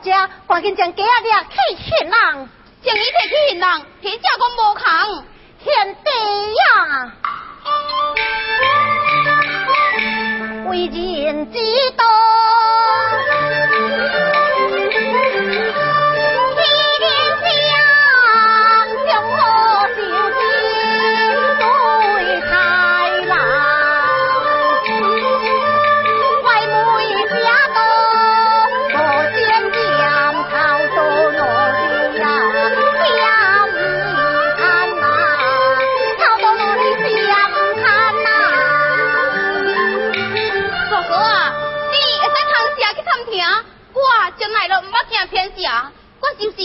家，赶紧将鸡仔抓去现人。将伊摕去现人，体价讲无空。兄弟呀，为人之道。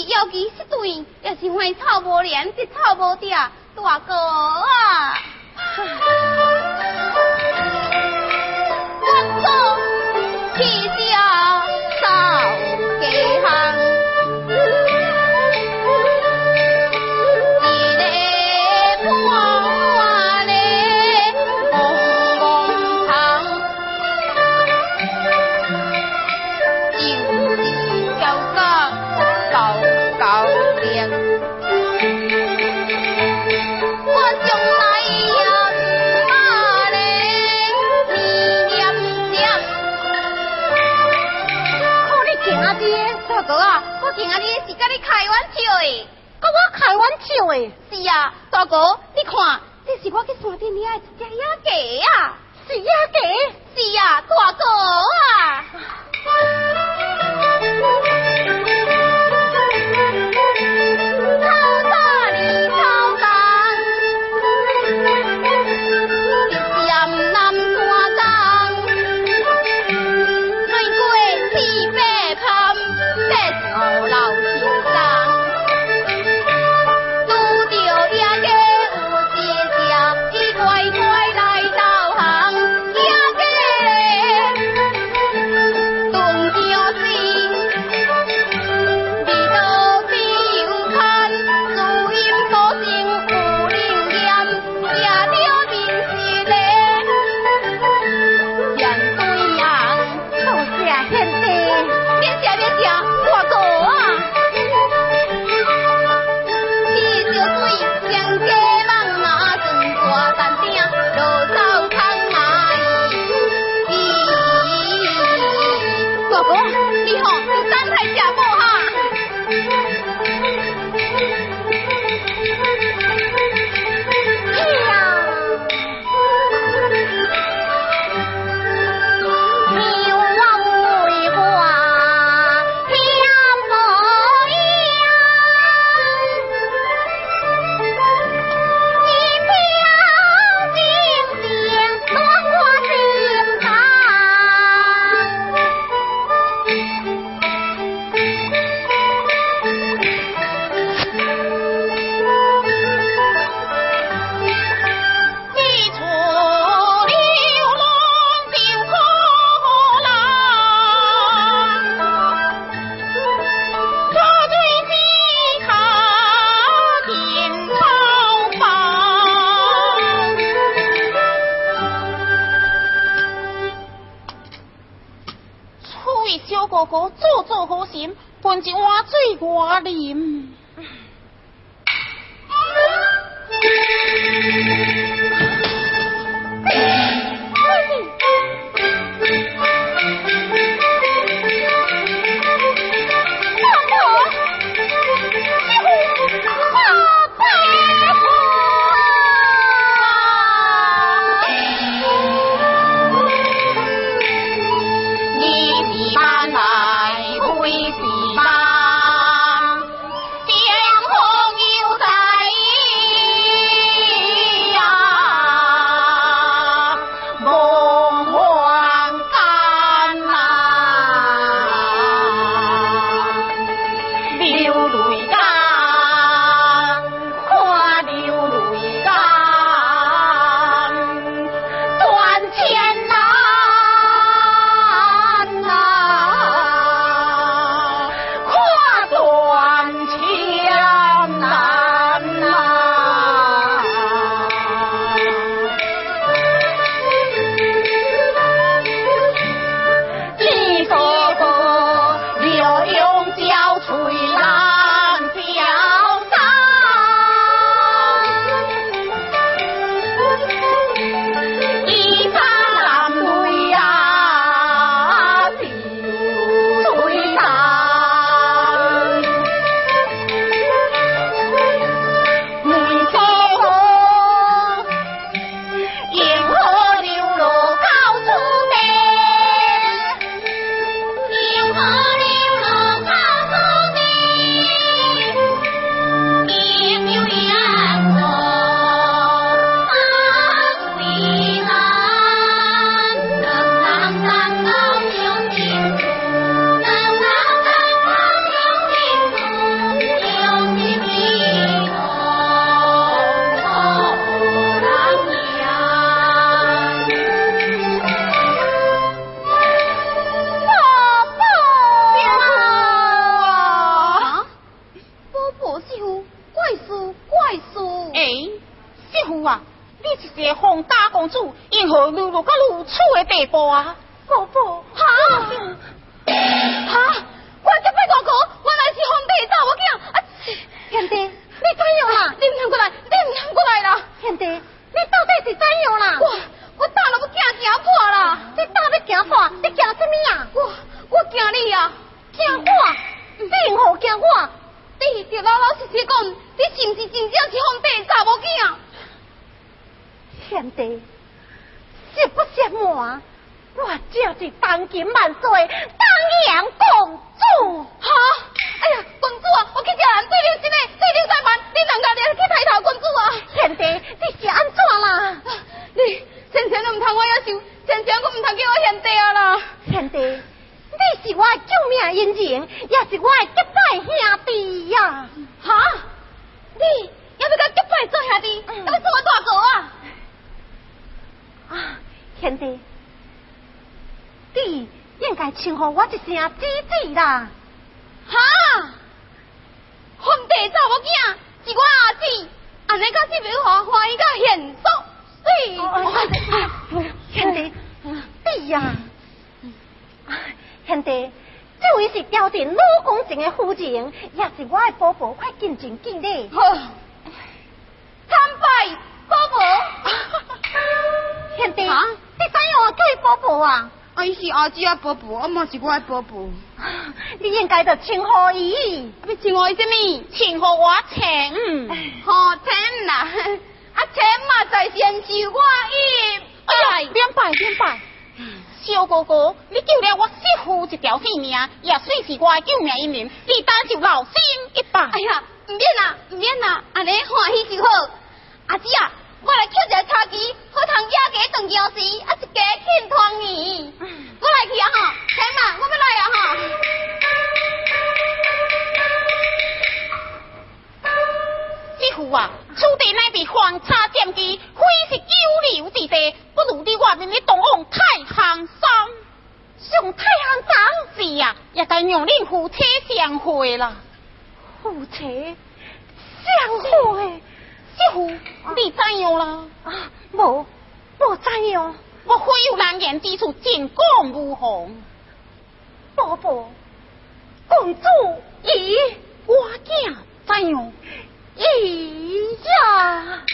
要其失对，也是花草无连，得草无掉，大哥啊！听啊！我今仔日是跟你开玩笑的，跟我开玩笑的。是啊，大哥，你看，这是我去山顶里的一只野鸡啊！是野鸡？是啊，大哥啊！公 你惊什么啊？我我惊你啊！惊我？你因何惊我？你就老老实实讲，你是不是真正是皇帝查某囝？贤弟，实不相瞒，我正是当今万岁当阳公主。哈！哎呀，公主啊，我去叫人对你真的对你怠慢，你人家你去抬头，公主啊！贤弟，你是安怎啦？你先生都唔通我要求，先生我唔通叫我贤弟啊啦！贤弟，你是我的救命恩人，也是我的结拜兄弟呀！哈！你要不甲结拜做兄弟，要做我大哥啊！啊，贤弟，你应该称呼我一声姐姐啦。哈！皇帝查某囝是我阿姊，安尼甲是不是欢欢喜甲现爽？是。贤弟，弟呀，贤弟，这位是朝廷老公前的夫人，也是我的伯伯，快进前见礼。好，参拜伯伯。贤弟，你怎样叫伊伯伯啊？啊，伊是阿姊啊伯伯，啊嘛是我的伯伯。你应该就称呼伊，要称呼伊什么？称呼我请。好请啦，啊请嘛在先受我意。哎呀，免拜免拜。小哥哥，你救了我媳妇一条性命，也算是我的救命恩人，你当就老心一拜。哎呀，唔免啦，唔免啦，安尼欢喜就好。阿姊啊，我来捡一个茶几，好通野鸡炖姜丝，啊一家庆团圆。我来去啊哈，请嘛，我要来啊哈。媳妇啊，此地乃被荒差占据，非是久留之地，不如你外面的东往太行山。上太行山是啊，也该让恁夫妻相会啦。夫妻相会，媳妇，你怎样啦？啊，无，无怎样。我非有难言之处，尽讲无妨。宝宝，公主咦，我囝怎样？咦呀！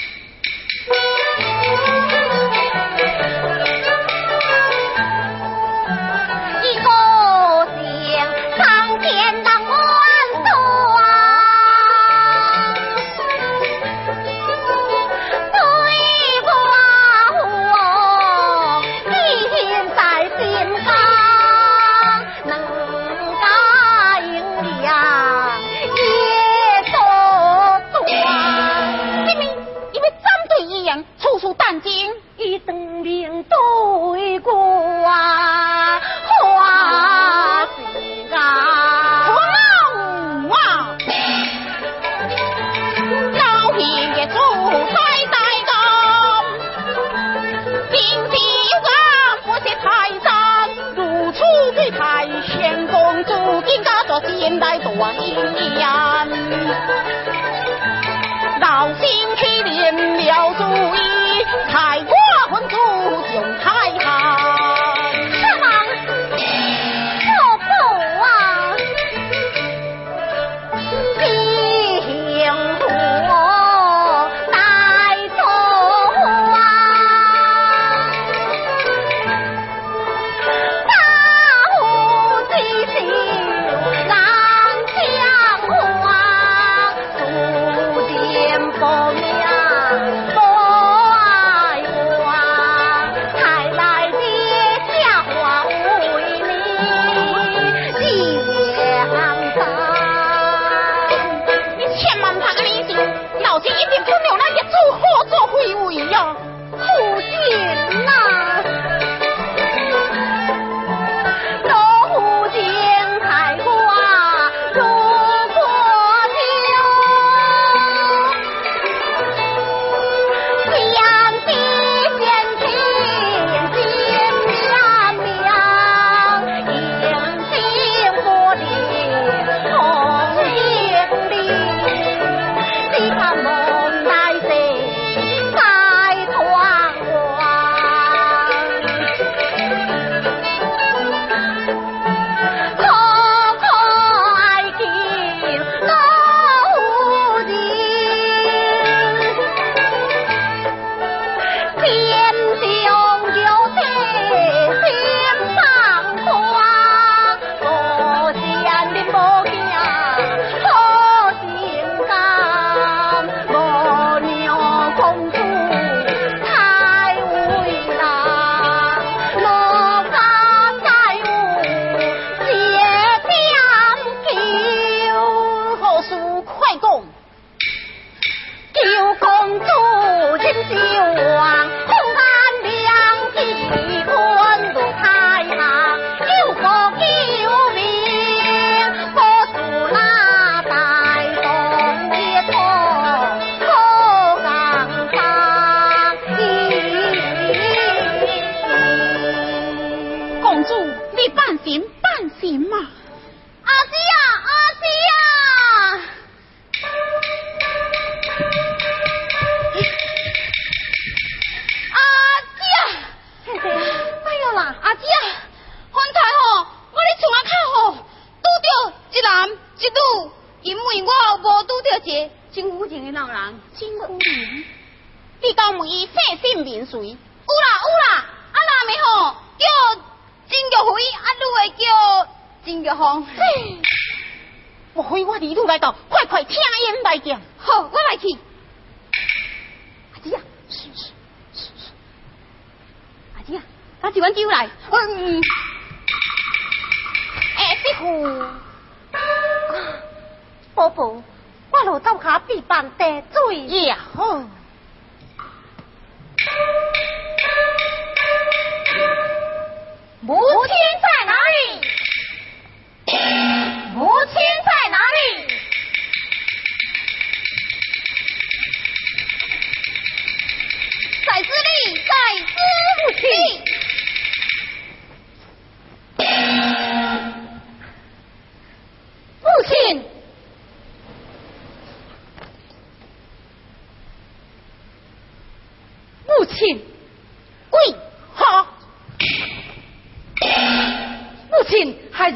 金个慌。莫非我弟弟来到，快快听言来见。好，我来去。阿姐啊，是是是是。阿姐啊，拿几碗酒来。嗯。哎、欸，媳妇。宝宝，我落到下必办得罪。也、yeah, 好。母亲。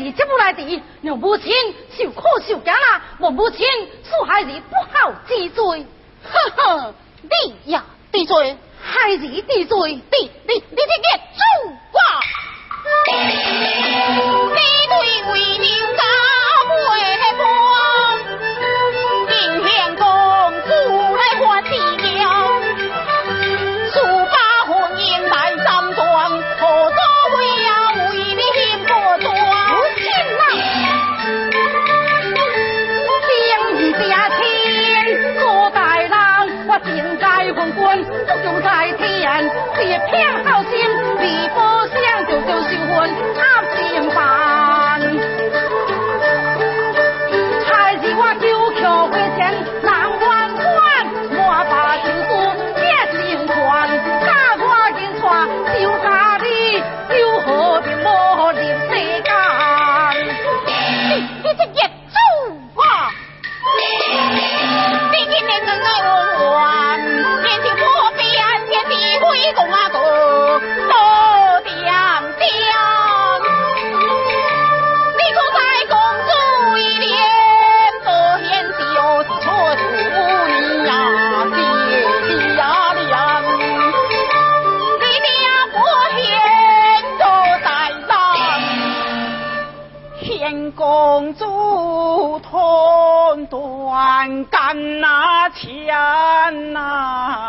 你接不来的，你母亲受苦受惊啦，我母亲受害人不好治罪。哼哼，你呀，治罪，害人治罪，你你你你你。你你你你公主痛断肝呐钱呐。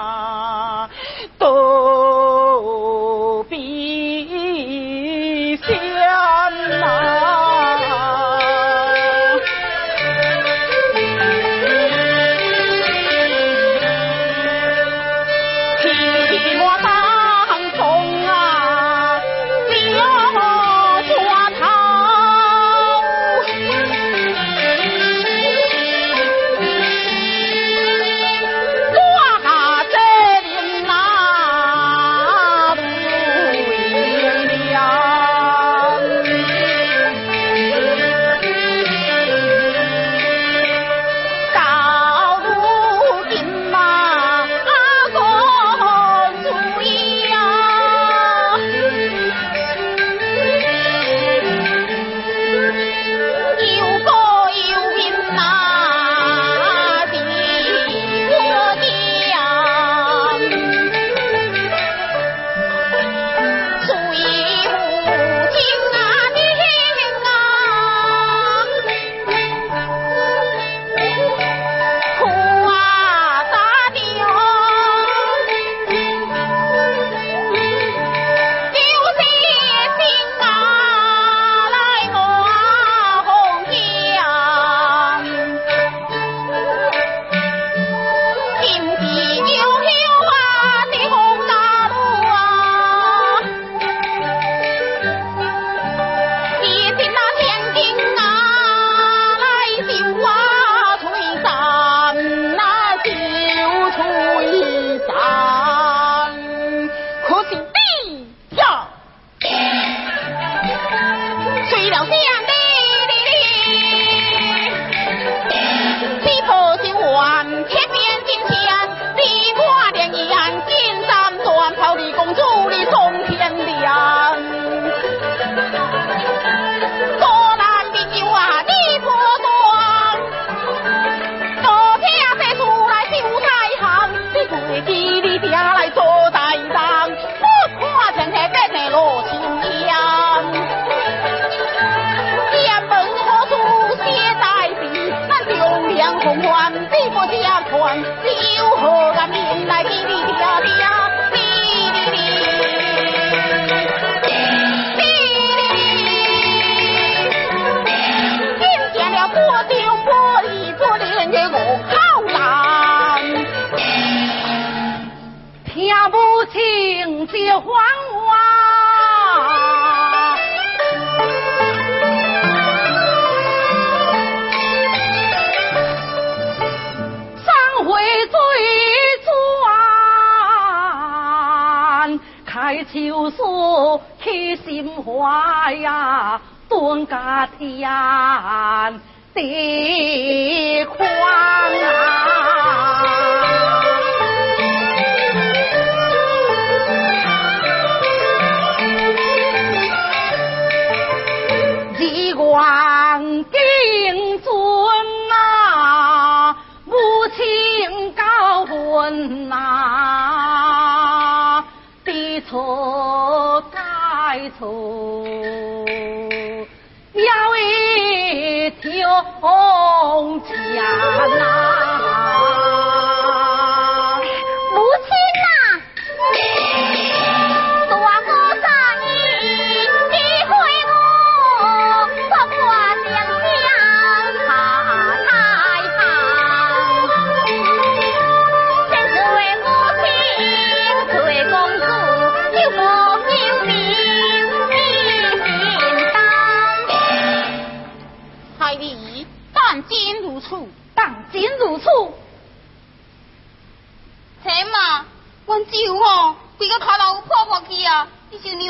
秋树起心怀呀，断家天地宽啊！机关要一条江呐。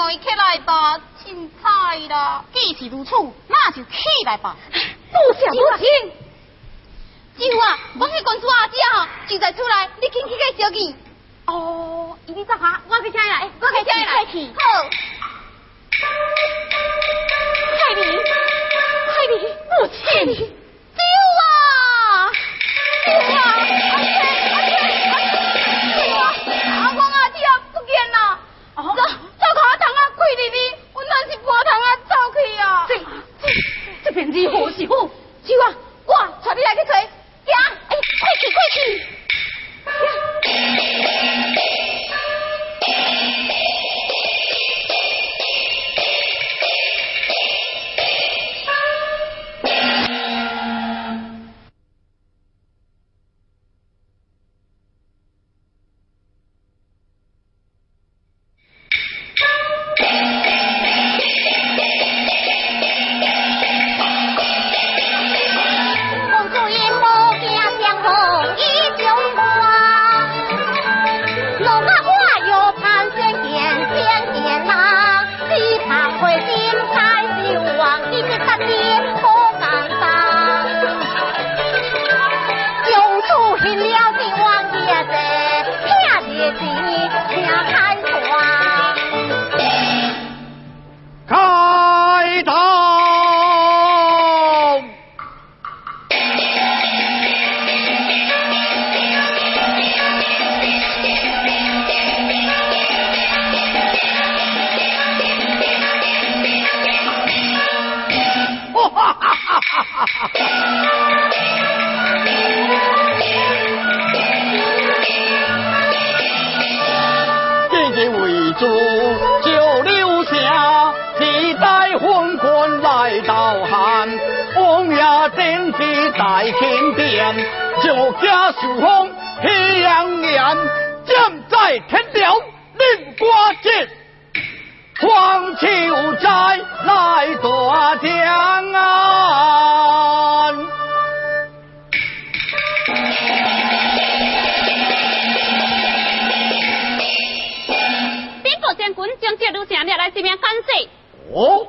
你就让伊起来吧，凊彩啦。既是如此，那就起来吧。不想不听。舅啊，我去公主阿姐吼，就在厝内，你紧去个小见。哦，伊你走下，我去请伊来，我去请伊来。去。好。海里，海里，母亲，在天边，就家书风喜洋洋，将在天了令瓜节，黄秋斋来夺江安。边个将军将这女城掠来这边干涉？哦，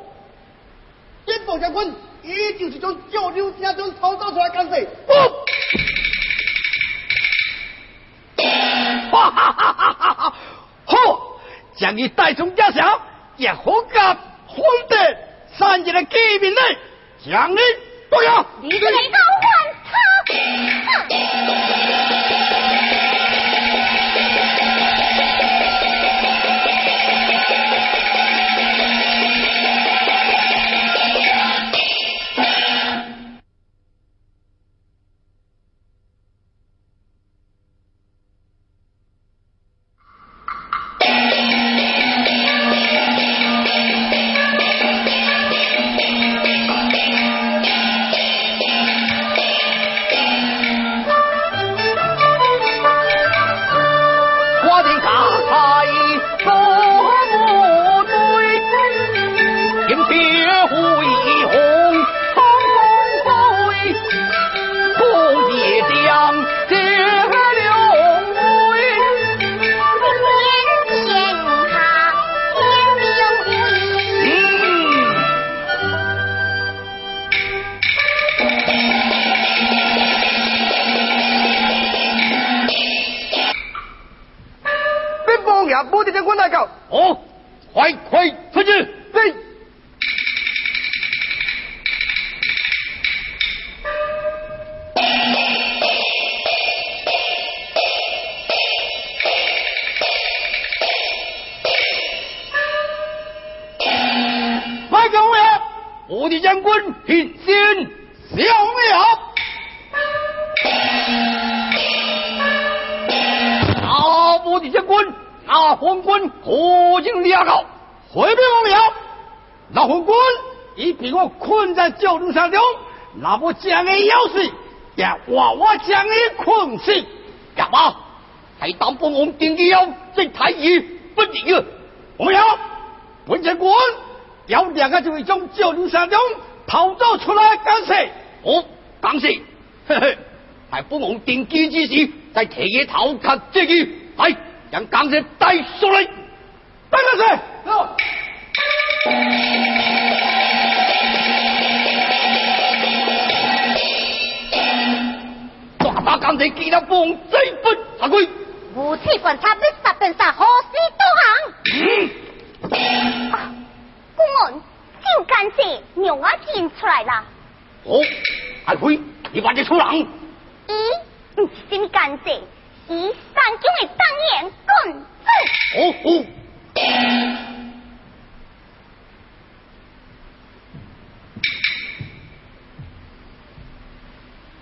边部将军，伊就是将赵柳家中偷走出来干涉。哦，哈哈哈哈哈哈！好，将你带从家乡，也好甲皇帝三日的机面内，将你不要。你来！我的将军平先小了。啊，我的将军，那昏君何竟俩高，回禀王庙，那昏君已被我困在酒楼山中，那不将你要死，也娃娃将你困死，干嘛？还当本王定计要这太医不离啊！王庙，本将军要两个就会从九龙山中逃走出来干涉，哦，干涉，嘿嘿，还本王定计之时，在提议逃卡这个，来将干涉带出来，带干涉。抓把干涉给了本王这本法规。武器观察，你杀便杀，何事都行。公安，真干事，让我认出来啦。哦，阿辉，你把这出人？咦，不是什么干事，是三中的当言公子。哦哦。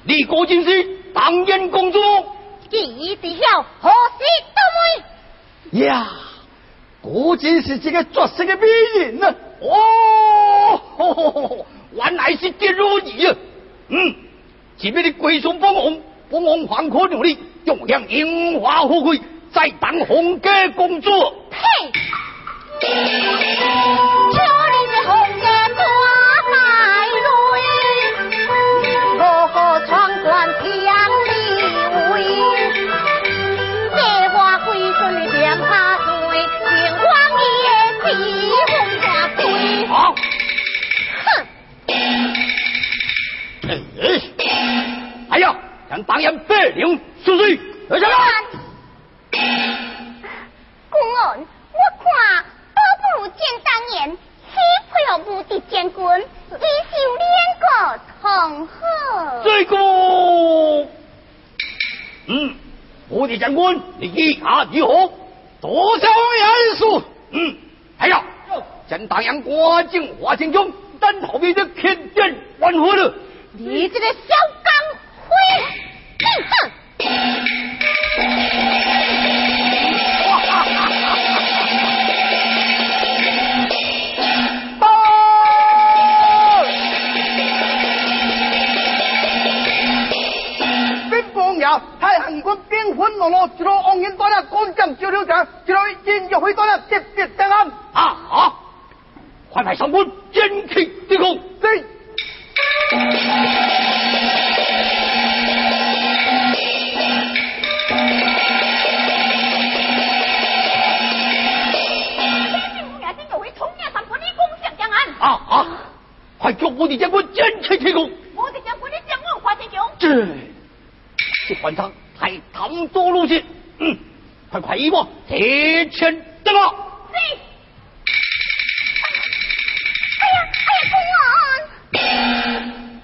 你果真是当言公主？记知晓何时到位？呀，果真是这个绝世的美人啊！哦，原来是狄如意啊！嗯，前面的贵送帮王，帮王黄可努力，用向樱花富贵，再当红家公主。呸！领出水，来下来。公安，我看倒不如见当年，去配合无敌将军，以受两个同好。这个，嗯，我的将军，你意下如何？多少元素？嗯，哎呀，将大洋刮进花青中，单头面的天电万火了。你这个小钢灰，兵帮呀，太行军兵分落落，一路往人多了，干将招了将，一路人就会多了，特别登岸。啊啊！快派上官坚气敌控。对，快叫我的将军坚持提供。我的将军的将王花千雄，这这官场太唐多路线，嗯，快快一我提前登了。是。哎呀，哎呀，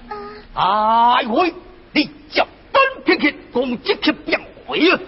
公安。哎喂，你脚蹬偏偏攻击去变回啊！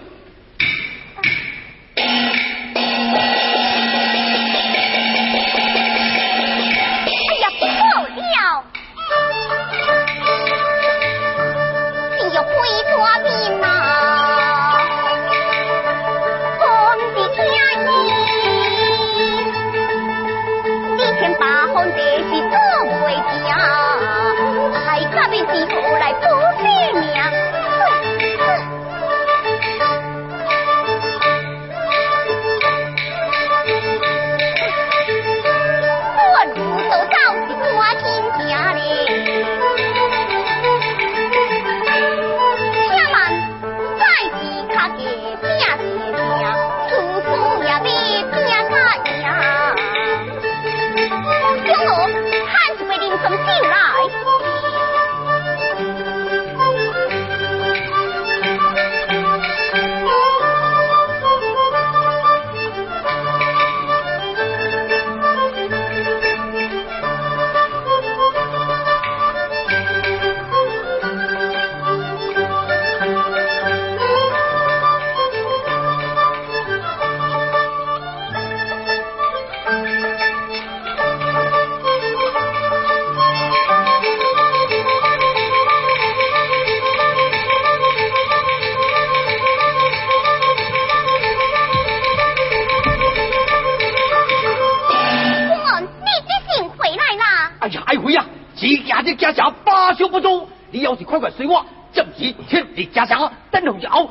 要是快快随我，就是千里家乡，等候着我。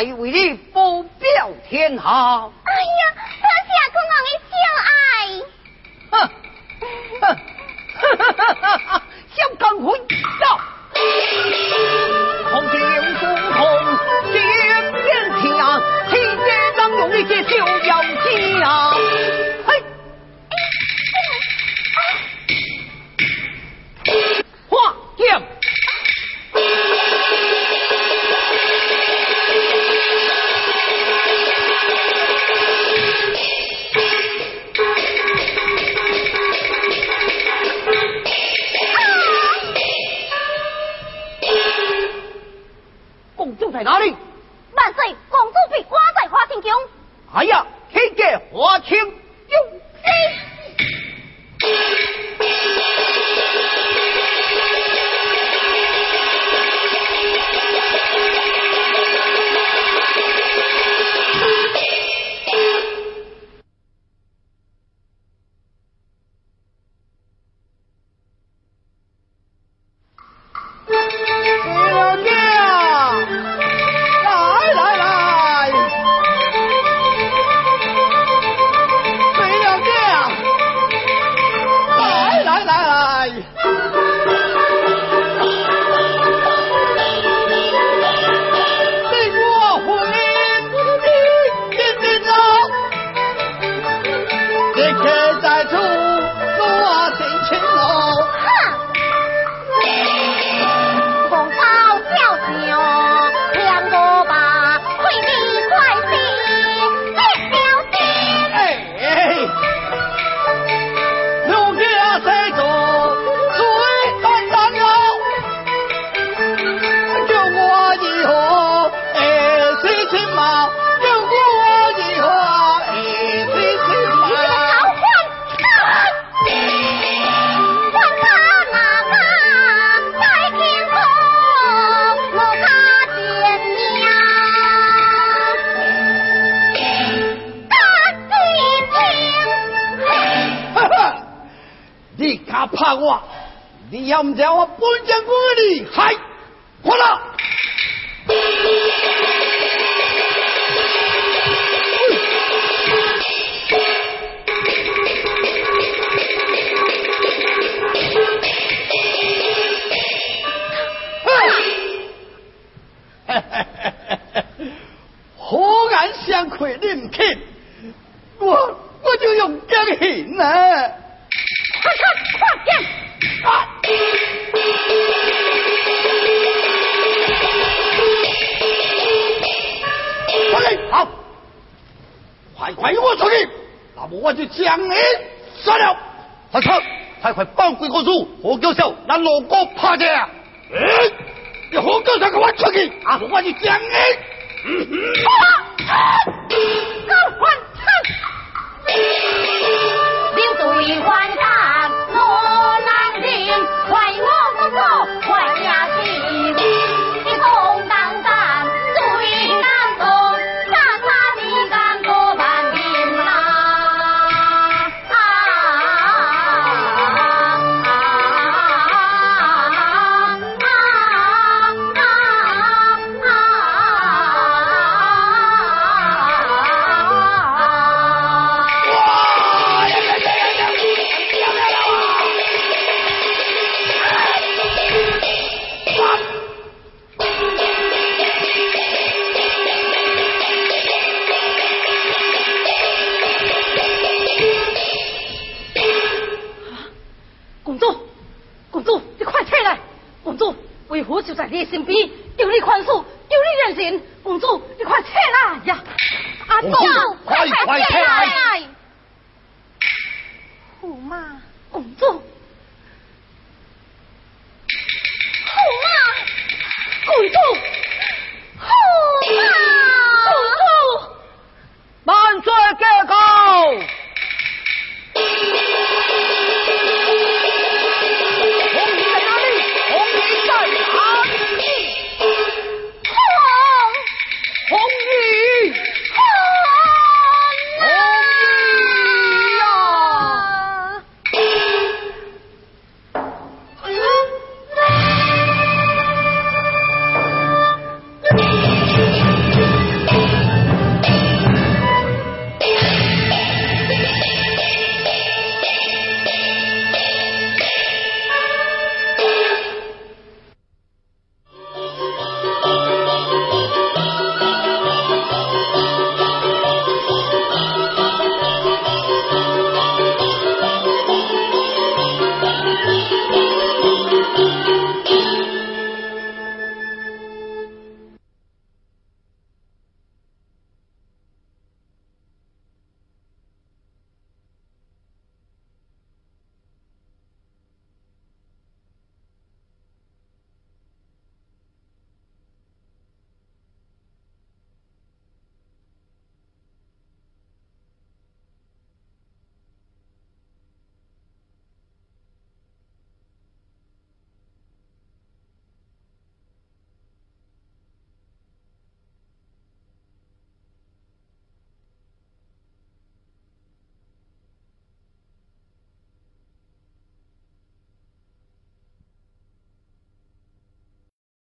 来为你报表天下。